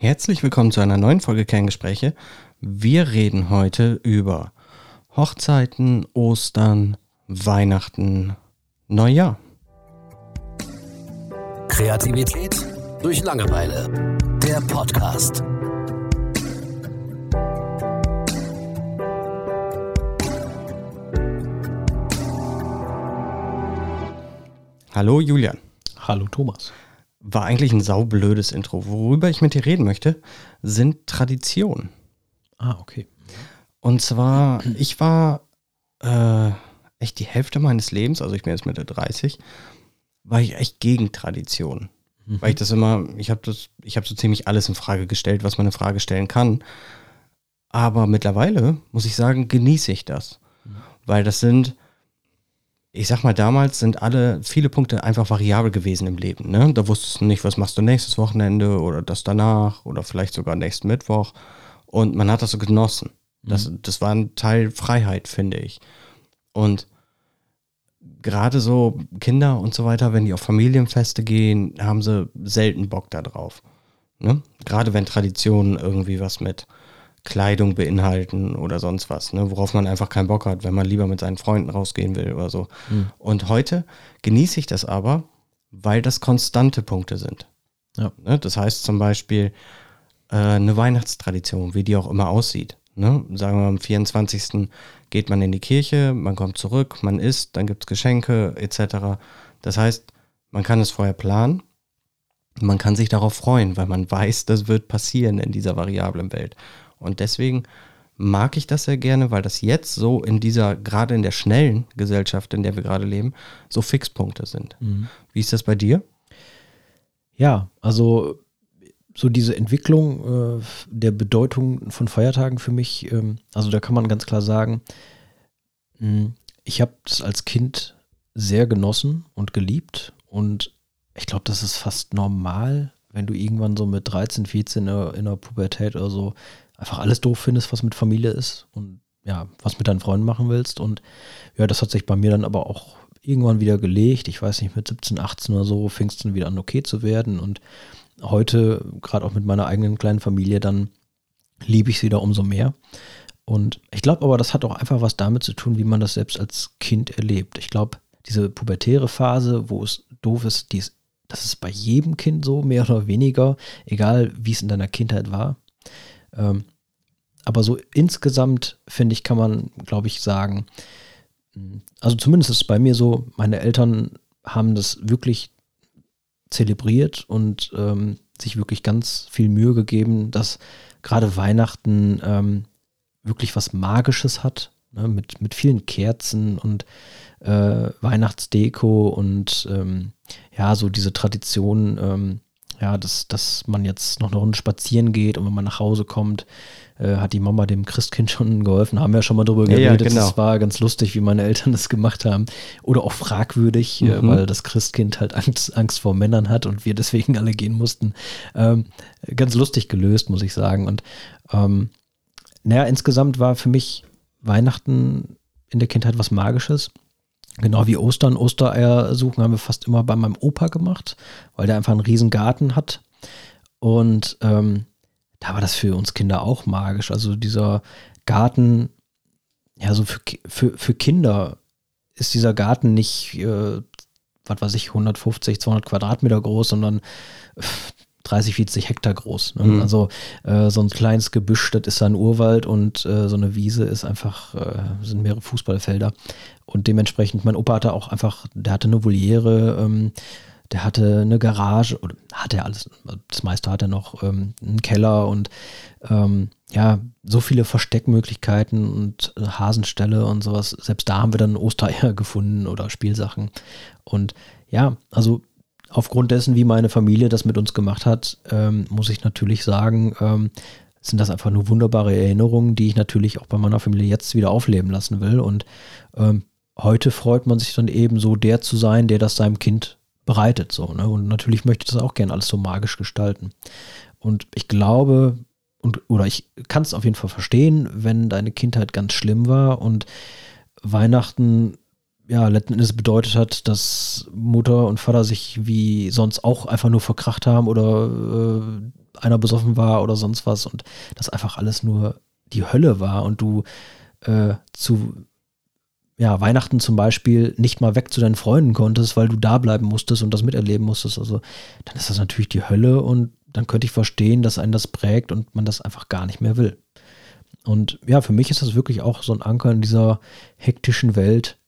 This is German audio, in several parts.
Herzlich willkommen zu einer neuen Folge Kerngespräche. Wir reden heute über Hochzeiten, Ostern, Weihnachten, Neujahr. Kreativität durch Langeweile. Der Podcast. Hallo Julian. Hallo Thomas. War eigentlich ein saublödes Intro. Worüber ich mit dir reden möchte, sind Traditionen. Ah, okay. Und zwar, ich war äh, echt die Hälfte meines Lebens, also ich bin jetzt Mitte 30, war ich echt gegen Traditionen. Mhm. Weil ich das immer, ich habe das, ich habe so ziemlich alles in Frage gestellt, was man in Frage stellen kann. Aber mittlerweile, muss ich sagen, genieße ich das. Mhm. Weil das sind, ich sag mal, damals sind alle, viele Punkte einfach variabel gewesen im Leben. Ne? Da wusstest du nicht, was machst du nächstes Wochenende oder das danach oder vielleicht sogar nächsten Mittwoch. Und man hat das so genossen. Das, mhm. das war ein Teil Freiheit, finde ich. Und gerade so Kinder und so weiter, wenn die auf Familienfeste gehen, haben sie selten Bock darauf. Ne? Gerade wenn Traditionen irgendwie was mit Kleidung beinhalten oder sonst was, ne? worauf man einfach keinen Bock hat, wenn man lieber mit seinen Freunden rausgehen will oder so. Mhm. Und heute genieße ich das aber, weil das konstante Punkte sind. Ja. Ne? Das heißt zum Beispiel äh, eine Weihnachtstradition, wie die auch immer aussieht. Ne? Sagen wir am 24. geht man in die Kirche, man kommt zurück, man isst, dann gibt es Geschenke etc. Das heißt, man kann es vorher planen, man kann sich darauf freuen, weil man weiß, das wird passieren in dieser variablen Welt. Und deswegen mag ich das sehr gerne, weil das jetzt so in dieser, gerade in der schnellen Gesellschaft, in der wir gerade leben, so Fixpunkte sind. Mhm. Wie ist das bei dir? Ja, also so diese Entwicklung äh, der Bedeutung von Feiertagen für mich, ähm, also da kann man ganz klar sagen, mh, hm, ich habe das als Kind sehr genossen und geliebt und ich glaube, das ist fast normal, wenn du irgendwann so mit 13, 14 in der, in der Pubertät oder so einfach alles doof findest, was mit Familie ist und ja, was mit deinen Freunden machen willst. Und ja, das hat sich bei mir dann aber auch irgendwann wieder gelegt. Ich weiß nicht, mit 17, 18 oder so fing es dann wieder an, okay zu werden. Und heute, gerade auch mit meiner eigenen kleinen Familie, dann liebe ich sie da umso mehr. Und ich glaube aber, das hat auch einfach was damit zu tun, wie man das selbst als Kind erlebt. Ich glaube, diese pubertäre Phase, wo es doof ist, die ist, das ist bei jedem Kind so, mehr oder weniger, egal wie es in deiner Kindheit war. Ähm, aber so insgesamt, finde ich, kann man, glaube ich, sagen, also zumindest ist es bei mir so, meine Eltern haben das wirklich zelebriert und ähm, sich wirklich ganz viel Mühe gegeben, dass gerade Weihnachten ähm, wirklich was Magisches hat, ne, mit, mit vielen Kerzen und äh, Weihnachtsdeko und ähm, ja, so diese Tradition, ähm, ja, dass, dass man jetzt noch eine Runde spazieren geht und wenn man nach Hause kommt, äh, hat die Mama dem Christkind schon geholfen. Haben wir ja schon mal drüber geredet. Ja, genau. Das war ganz lustig, wie meine Eltern das gemacht haben. Oder auch fragwürdig, äh, mhm. äh, weil das Christkind halt Angst, Angst vor Männern hat und wir deswegen alle gehen mussten. Ähm, ganz lustig gelöst, muss ich sagen. Und ähm, naja, insgesamt war für mich Weihnachten in der Kindheit was Magisches. Genau wie Ostern. Ostereier suchen haben wir fast immer bei meinem Opa gemacht, weil der einfach einen riesen Garten hat. Und ähm, da war das für uns Kinder auch magisch. Also dieser Garten, ja, so für, für, für Kinder ist dieser Garten nicht, äh, was weiß ich, 150, 200 Quadratmeter groß, sondern 30, 40 Hektar groß. Ne? Mhm. Also äh, so ein kleines Gebüsch, das ist ein Urwald und äh, so eine Wiese ist einfach, äh, sind mehrere Fußballfelder. Und dementsprechend, mein Opa hatte auch einfach, der hatte eine Voliere, ähm, der hatte eine Garage, oder hat er alles, das meiste hat er noch, ähm, einen Keller und ähm, ja, so viele Versteckmöglichkeiten und äh, Hasenställe und sowas. Selbst da haben wir dann Ostereier gefunden oder Spielsachen. Und ja, also aufgrund dessen, wie meine Familie das mit uns gemacht hat, ähm, muss ich natürlich sagen, ähm, sind das einfach nur wunderbare Erinnerungen, die ich natürlich auch bei meiner Familie jetzt wieder aufleben lassen will. Und ähm, heute freut man sich dann eben so, der zu sein, der das seinem Kind bereitet. So, ne? Und natürlich möchte ich das auch gerne alles so magisch gestalten. Und ich glaube, und, oder ich kann es auf jeden Fall verstehen, wenn deine Kindheit ganz schlimm war und Weihnachten ja letzten Endes bedeutet hat, dass Mutter und Vater sich wie sonst auch einfach nur verkracht haben oder äh, einer besoffen war oder sonst was und das einfach alles nur die Hölle war und du äh, zu ja, Weihnachten zum Beispiel nicht mal weg zu deinen Freunden konntest, weil du da bleiben musstest und das miterleben musstest, also dann ist das natürlich die Hölle und dann könnte ich verstehen, dass einen das prägt und man das einfach gar nicht mehr will. Und ja, für mich ist das wirklich auch so ein Anker in dieser hektischen Welt.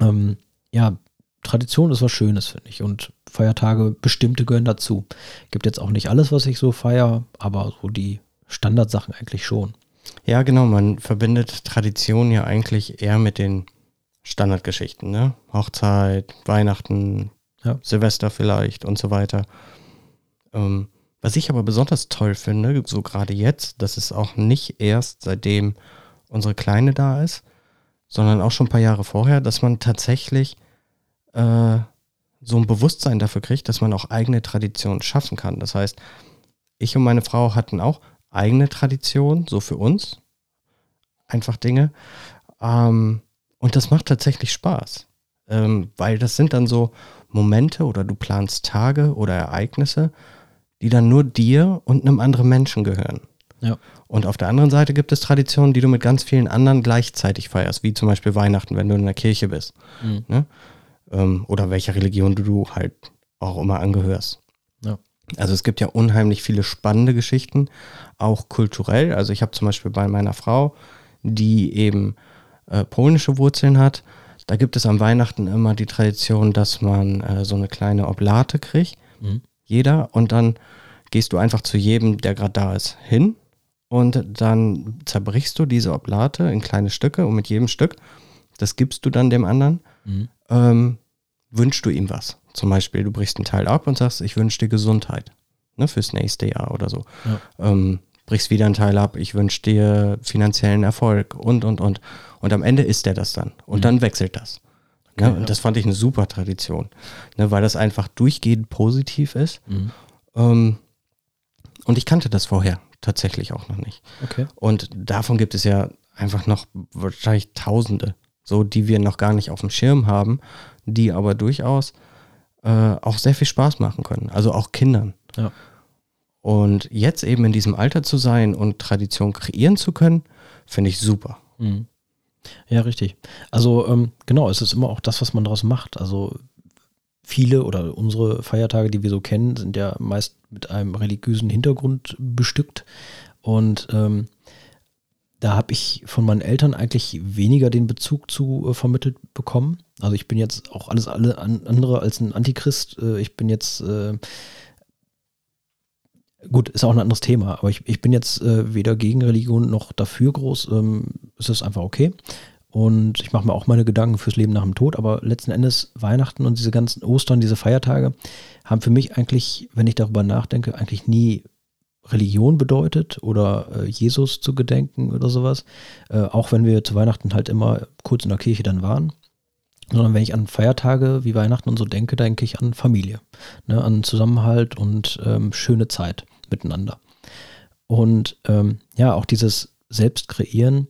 Ähm, ja, Tradition ist was Schönes, finde ich. Und Feiertage, bestimmte gehören dazu. Gibt jetzt auch nicht alles, was ich so feiere, aber so die Standardsachen eigentlich schon. Ja, genau. Man verbindet Tradition ja eigentlich eher mit den Standardgeschichten, ne? Hochzeit, Weihnachten, ja. Silvester vielleicht und so weiter. Ähm, was ich aber besonders toll finde, so gerade jetzt, dass es auch nicht erst seitdem unsere Kleine da ist, sondern auch schon ein paar Jahre vorher, dass man tatsächlich äh, so ein Bewusstsein dafür kriegt, dass man auch eigene Traditionen schaffen kann. Das heißt, ich und meine Frau hatten auch eigene Traditionen, so für uns. Einfach Dinge. Ähm, und das macht tatsächlich Spaß. Ähm, weil das sind dann so Momente oder du planst Tage oder Ereignisse, die dann nur dir und einem anderen Menschen gehören. Ja. Und auf der anderen Seite gibt es Traditionen, die du mit ganz vielen anderen gleichzeitig feierst, wie zum Beispiel Weihnachten, wenn du in der Kirche bist. Mhm. Ne? Ähm, oder welcher Religion du halt auch immer angehörst. Ja. Also es gibt ja unheimlich viele spannende Geschichten, auch kulturell. Also ich habe zum Beispiel bei meiner Frau, die eben äh, polnische Wurzeln hat, da gibt es am Weihnachten immer die Tradition, dass man äh, so eine kleine Oblate kriegt. Mhm jeder und dann gehst du einfach zu jedem, der gerade da ist, hin und dann zerbrichst du diese Oblate in kleine Stücke und mit jedem Stück, das gibst du dann dem anderen, mhm. ähm, wünschst du ihm was. Zum Beispiel, du brichst einen Teil ab und sagst, ich wünsche dir Gesundheit ne, fürs nächste Jahr oder so. Ja. Ähm, brichst wieder einen Teil ab, ich wünsche dir finanziellen Erfolg und, und, und. Und am Ende ist der das dann. Und mhm. dann wechselt das. Ne? Und das fand ich eine super Tradition, ne? weil das einfach durchgehend positiv ist. Mhm. Ähm, und ich kannte das vorher tatsächlich auch noch nicht. Okay. Und davon gibt es ja einfach noch wahrscheinlich Tausende, so die wir noch gar nicht auf dem Schirm haben, die aber durchaus äh, auch sehr viel Spaß machen können. Also auch Kindern. Ja. Und jetzt eben in diesem Alter zu sein und Tradition kreieren zu können, finde ich super. Mhm. Ja, richtig. Also ähm, genau, es ist immer auch das, was man daraus macht. Also viele oder unsere Feiertage, die wir so kennen, sind ja meist mit einem religiösen Hintergrund bestückt. Und ähm, da habe ich von meinen Eltern eigentlich weniger den Bezug zu äh, vermittelt bekommen. Also ich bin jetzt auch alles alle andere als ein Antichrist. Äh, ich bin jetzt äh, Gut, ist auch ein anderes Thema, aber ich, ich bin jetzt äh, weder gegen Religion noch dafür groß. Ähm, es ist einfach okay. Und ich mache mir auch meine Gedanken fürs Leben nach dem Tod, aber letzten Endes Weihnachten und diese ganzen Ostern, diese Feiertage, haben für mich eigentlich, wenn ich darüber nachdenke, eigentlich nie Religion bedeutet oder äh, Jesus zu gedenken oder sowas. Äh, auch wenn wir zu Weihnachten halt immer kurz in der Kirche dann waren. Sondern wenn ich an Feiertage wie Weihnachten und so denke, denke ich an Familie, ne, an Zusammenhalt und ähm, schöne Zeit miteinander. Und ähm, ja, auch dieses Selbstkreieren,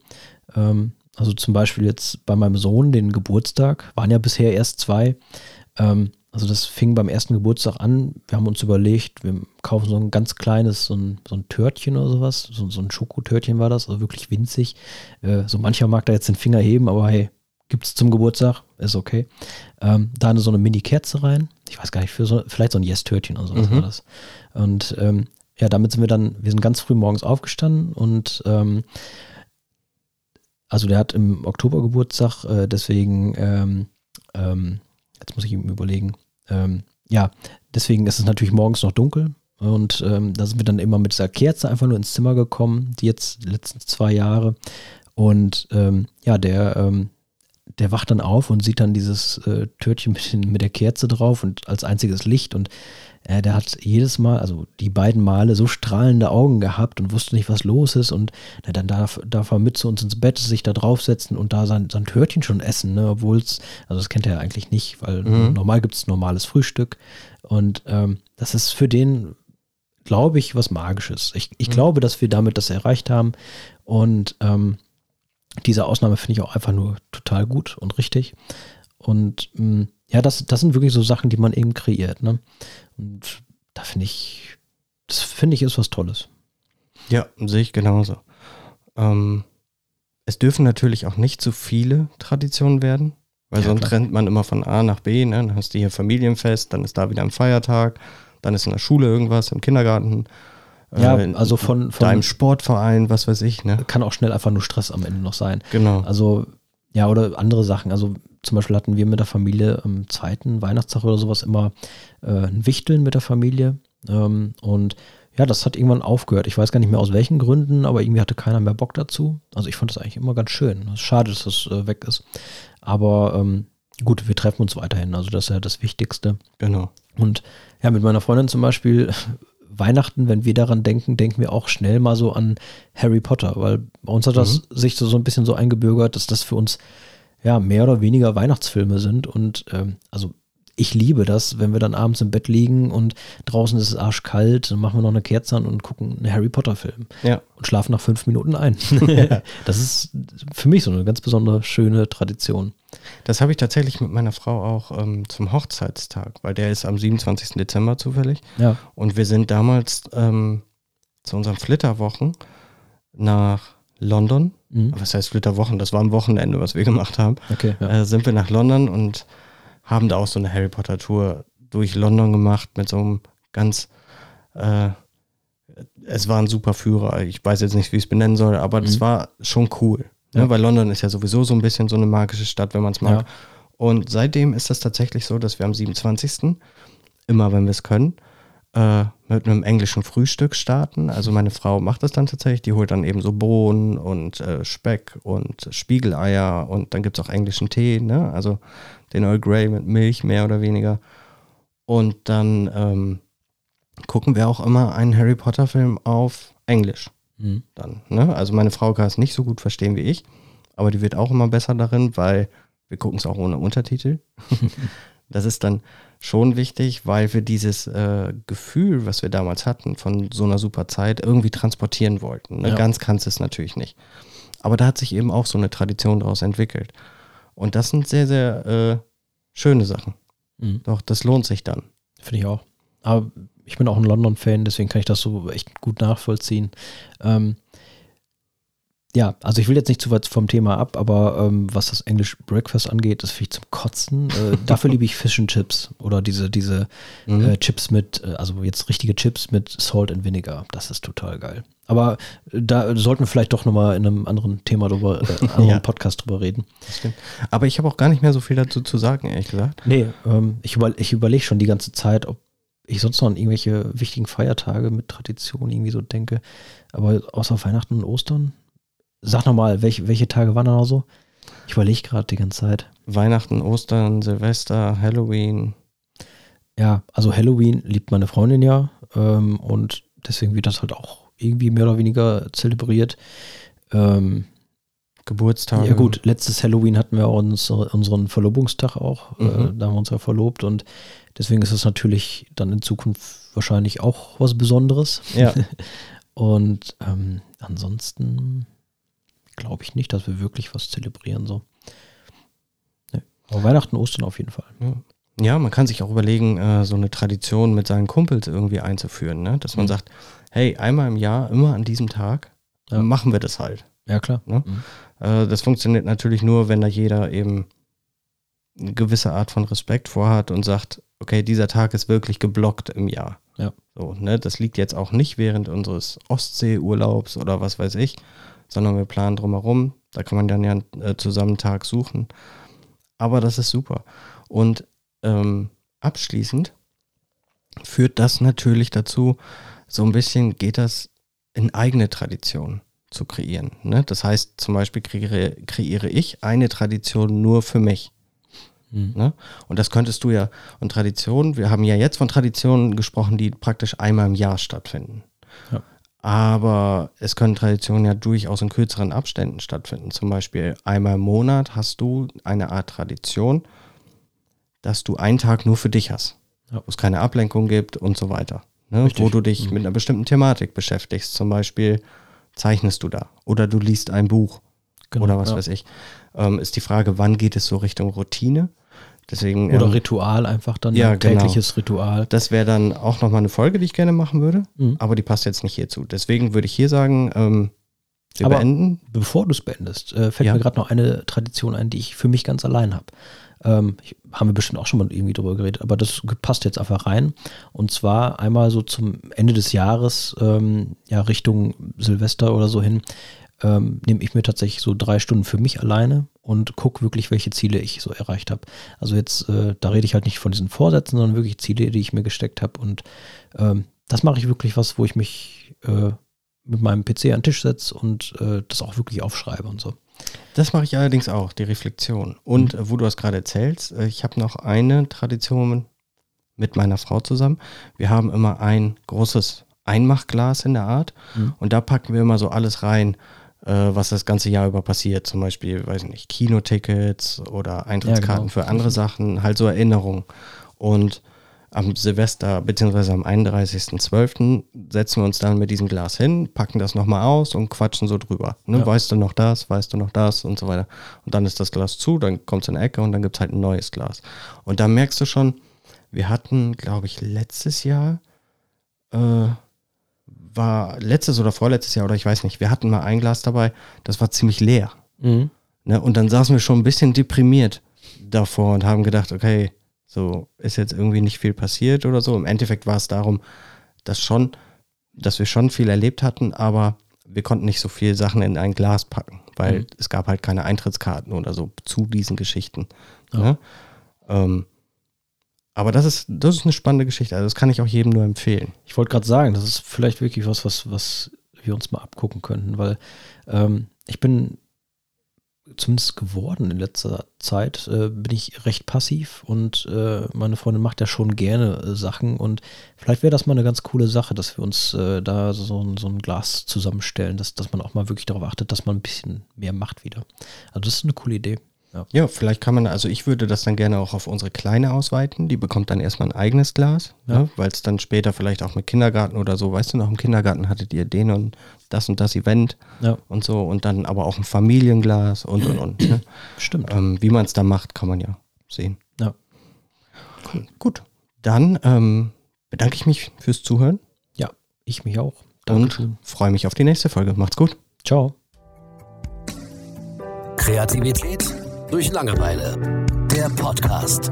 ähm, also zum Beispiel jetzt bei meinem Sohn, den Geburtstag, waren ja bisher erst zwei. Ähm, also das fing beim ersten Geburtstag an. Wir haben uns überlegt, wir kaufen so ein ganz kleines, so ein, so ein Törtchen oder sowas. So, so ein Schokotörtchen war das, also wirklich winzig. Äh, so mancher mag da jetzt den Finger heben, aber hey, gibt es zum Geburtstag, ist okay. Ähm, da eine, so eine Mini-Kerze rein. Ich weiß gar nicht, für so, vielleicht so ein Yes-Törtchen oder sowas mhm. war das. Und ähm, ja, damit sind wir dann, wir sind ganz früh morgens aufgestanden und ähm, also der hat im Oktober Geburtstag, äh, deswegen, ähm, ähm, jetzt muss ich ihm überlegen, ähm, ja, deswegen ist es natürlich morgens noch dunkel und ähm, da sind wir dann immer mit dieser Kerze einfach nur ins Zimmer gekommen, die jetzt letzten zwei Jahre. Und ähm, ja, der, ähm, der wacht dann auf und sieht dann dieses äh, Törtchen mit, mit der Kerze drauf und als einziges Licht und äh, der hat jedes Mal, also die beiden Male, so strahlende Augen gehabt und wusste nicht, was los ist. Und na, dann darf, darf er mit zu uns ins Bett sich da draufsetzen und da sein, sein Törtchen schon essen, ne? obwohl es, also das kennt er ja eigentlich nicht, weil mhm. normal gibt es normales Frühstück. Und ähm, das ist für den, glaube ich, was Magisches. Ich, ich mhm. glaube, dass wir damit das erreicht haben. Und ähm, diese Ausnahme finde ich auch einfach nur total gut und richtig. Und mh, mm, ja, das, das sind wirklich so Sachen, die man eben kreiert. Ne? Und da finde ich, das finde ich ist was Tolles. Ja, sehe ich genauso. Ähm, es dürfen natürlich auch nicht zu viele Traditionen werden, weil Ja, sonst klar. rennt man immer von A nach B. Ne? Dann hast du hier Familienfest, dann ist da wieder ein Feiertag, dann ist in der Schule irgendwas, im Kindergarten. Ja, äh, also von, von deinem Sportverein, was weiß ich. Ne? kann auch schnell einfach nur Stress am Ende noch sein. Genau. Also, ja, oder andere Sachen. Also zum Beispiel hatten wir mit der Familie am zweiten Weihnachtstag oder sowas immer äh, ein Wichteln mit der Familie. Ähm, und ja, das hat irgendwann aufgehört. Ich weiß gar nicht mehr aus welchen Gründen, aber irgendwie hatte keiner mehr Bock dazu. Also ich fand das eigentlich immer ganz schön. Es ist schade, dass das äh, weg ist. Aber ähm, gut, wir treffen uns weiterhin. Also das ist ja das Wichtigste. genau. Und ja, mit meiner Freundin zum Beispiel, Weihnachten, wenn wir daran denken, denken wir auch schnell mal so an Harry Potter, weil bei uns hat das sich so, so ein bisschen so eingebürgert, dass das für uns ja mehr oder weniger Weihnachtsfilme sind. Und ähm, also ich liebe das, wenn wir dann abends im Bett liegen und draußen ist es arschkalt, dann machen wir noch eine Kerze an und gucken einen Harry Potter-Film Ja. und schlafen nach fünf Minuten ein. das ist für mich so eine ganz besondere, schöne Tradition. Das habe ich tatsächlich mit meiner Frau auch ähm, zum Hochzeitstag, weil der ist am 27. Dezember zufällig. Ja. Und wir sind damals ähm, zu unseren Flitterwochen nach London. Mhm. Was heißt Flitterwochen? Das war ein Wochenende, was wir gemacht haben. Okay. Ja. Äh, sind wir nach London und haben da auch so eine Harry Potter Tour durch London gemacht mit so einem ganz. Äh, es war ein super Führer. Ich weiß jetzt nicht, wie ich es benennen soll, aber das Mhm. war schon cool. Ne? Ja. Weil London ist ja sowieso so ein bisschen so eine magische Stadt, wenn man es mag. Ja. Und seitdem ist es tatsächlich so, dass wir am 27. immer, wenn wir es können, äh, mit einem englischen Frühstück starten. Also meine Frau macht das dann tatsächlich, die holt dann eben so Bohnen und äh, Speck und Spiegeleier und dann gibt es auch englischen Tee, ne? also den Earl Grey mit Milch mehr oder weniger. Und dann ähm, gucken wir auch immer einen Harry Potter Film auf Englisch Mhm. dann. Ne? Also meine Frau kann es nicht so gut verstehen wie ich, aber die wird auch immer besser darin, weil wir gucken es auch ohne Untertitel. das ist dann schon wichtig, weil wir dieses äh, Gefühl, was wir damals hatten, von so einer super Zeit irgendwie transportieren wollten. Ne? Ja. Ganz kannst du es natürlich nicht. Aber da hat sich eben auch so eine Tradition daraus entwickelt. Und das sind sehr, sehr äh, schöne Sachen. Mhm. Doch, das lohnt sich dann. Finde ich auch. Aber ich bin auch ein London-Fan, deswegen kann ich das so echt gut nachvollziehen. Ähm, ja, also ich will jetzt nicht zu weit vom Thema ab, aber ähm, was das English Breakfast angeht, das finde ich zum Kotzen. Äh, dafür liebe ich Fish and Chips oder diese, diese Mhm. äh, Chips mit, äh, also jetzt richtige Chips mit Salt and Vinegar. Das ist total geil. Aber äh, da sollten wir vielleicht doch nochmal in einem anderen Thema drüber, äh, anderen Ja. Podcast drüber reden. Das stimmt. Aber ich habe auch gar nicht mehr so viel dazu zu sagen, ehrlich gesagt. Nee, ähm, ich, über, ich überlege schon die ganze Zeit, ob ich sonst noch an irgendwelche wichtigen Feiertage mit Tradition irgendwie so denke. Aber außer Weihnachten und Ostern, sag nochmal, welche, welche Tage waren da noch so? Ich überlege gerade die ganze Zeit. Weihnachten, Ostern, Silvester, Halloween. Ja, also Halloween liebt meine Freundin ja ähm, und deswegen wird das halt auch irgendwie mehr oder weniger zelebriert. Ähm, Geburtstage. Ja gut, letztes Halloween hatten wir uns, unseren Verlobungstag auch. Äh, Mhm. da haben wir uns ja verlobt und deswegen ist es natürlich dann in Zukunft wahrscheinlich auch was Besonderes. Ja. Und ähm, ansonsten glaube ich nicht, dass wir wirklich was zelebrieren so. Nee. Aber Weihnachten, Ostern auf jeden Fall. Ja. ja, man kann sich auch überlegen, äh, so eine Tradition mit seinen Kumpels irgendwie einzuführen, ne? dass man Mhm. sagt, hey, einmal im Jahr, immer an diesem Tag, Ja. machen wir das halt. Ja, klar. Ne? Mhm. Äh, das funktioniert natürlich nur, wenn da jeder eben eine gewisse Art von Respekt vorhat und sagt, okay, dieser Tag ist wirklich geblockt im Jahr. Ja. So, ne? Das liegt jetzt auch nicht während unseres Ostseeurlaubs oder was weiß ich, sondern wir planen drumherum. Da kann man dann ja äh, zusammen einen Tag suchen. Aber das ist super. Und ähm, abschließend führt das natürlich dazu, so ein bisschen geht das in eigene Tradition zu kreieren. Ne? Das heißt, zum Beispiel kreiere, kreiere ich eine Tradition nur für mich. Mhm. Ne? Und das könntest du ja, und Traditionen, wir haben ja jetzt von Traditionen gesprochen, die praktisch einmal im Jahr stattfinden. Ja. Aber es können Traditionen ja durchaus in kürzeren Abständen stattfinden. Zum Beispiel einmal im Monat hast du eine Art Tradition, dass du einen Tag nur für dich hast, Ja. wo es keine Ablenkung gibt und so weiter. Ne? Wo du dich Mhm. mit einer bestimmten Thematik beschäftigst. Zum Beispiel zeichnest du da oder du liest ein Buch Genau, oder was ja. weiß ich. Ähm, ist die Frage, wann geht es so Richtung Routine? Deswegen, Oder ähm, Ritual einfach dann, Ja, ein genau. tägliches Ritual. das wäre dann auch nochmal eine Folge, die ich gerne machen würde, Mhm. aber die passt jetzt nicht hierzu. Deswegen würde ich hier sagen, ähm, wir Aber- beenden. Bevor du es beendest, äh, fällt Ja. mir gerade noch eine Tradition ein, die ich für mich ganz allein habe. Ähm, haben wir bestimmt auch schon mal irgendwie drüber geredet, aber das passt jetzt einfach rein. Und zwar einmal so zum Ende des Jahres, ähm, ja, Richtung Silvester oder so hin, ähm, nehme ich mir tatsächlich so drei Stunden für mich alleine und gucke wirklich, welche Ziele ich so erreicht habe. Also jetzt, äh, da rede ich halt nicht von diesen Vorsätzen, sondern wirklich Ziele, die ich mir gesteckt habe. Und ähm, das mache ich wirklich was, wo ich mich äh, mit meinem PC an den Tisch setze und äh, das auch wirklich aufschreibe und so. Das mache ich allerdings auch, die Reflexion. Und äh, wo du das gerade erzählst, äh, ich habe noch eine Tradition mit meiner Frau zusammen. Wir haben immer ein großes Einmachglas in der Art Mhm. und da packen wir immer so alles rein, was das ganze Jahr über passiert. Zum Beispiel, weiß ich nicht, Kinotickets oder Eintrittskarten genau. für andere Sachen, halt so Erinnerungen. Und am Silvester bzw. am 31.12. setzen wir uns dann mit diesem Glas hin, packen das nochmal aus und quatschen so drüber. Ne? Ja. Weißt du noch das, weißt du noch das und so weiter. Und dann ist das Glas zu, dann kommt es in die Ecke und dann gibt es halt ein neues Glas. Und da merkst du schon, wir hatten, glaube ich, letztes Jahr, äh, war letztes oder vorletztes Jahr oder ich weiß nicht, wir hatten mal ein Glas dabei, das war ziemlich leer. Mhm. Ne? Und dann saßen wir schon ein bisschen deprimiert davor und haben gedacht, okay, so ist jetzt irgendwie nicht viel passiert oder so. Im Endeffekt war es darum, dass schon, dass wir schon viel erlebt hatten, aber wir konnten nicht so viel Sachen in ein Glas packen, weil Mhm. es gab halt keine Eintrittskarten oder so zu diesen Geschichten. Ja. Ne? Ähm, aber das ist, das ist eine spannende Geschichte. Also das kann ich auch jedem nur empfehlen. Ich wollte gerade sagen, das ist vielleicht wirklich was, was, was wir uns mal abgucken könnten, weil ähm, ich bin zumindest geworden in letzter Zeit, äh, bin ich recht passiv und äh, meine Freundin macht ja schon gerne äh, Sachen und vielleicht wäre das mal eine ganz coole Sache, dass wir uns äh, da so, so ein Glas zusammenstellen, dass, dass man auch mal wirklich darauf achtet, dass man ein bisschen mehr macht wieder. Also das ist eine coole Idee. Ja. Ja, vielleicht kann man, also ich würde das dann gerne auch auf unsere Kleine ausweiten. Die bekommt dann erstmal ein eigenes Glas, Ja. ne? weil es dann später vielleicht auch mit Kindergarten oder so, weißt du noch, im Kindergarten hattet ihr den und das und das Event Ja, und so und dann aber auch ein Familienglas und und und. Ne? stimmt. ähm, wie man es da macht, kann man ja sehen. Ja. Cool. Gut, dann ähm, bedanke ich mich fürs Zuhören Ja, ich mich auch. und Dankeschön. freue mich auf die nächste Folge. Macht's gut. Ciao. Kreativität durch Langeweile. Der Podcast.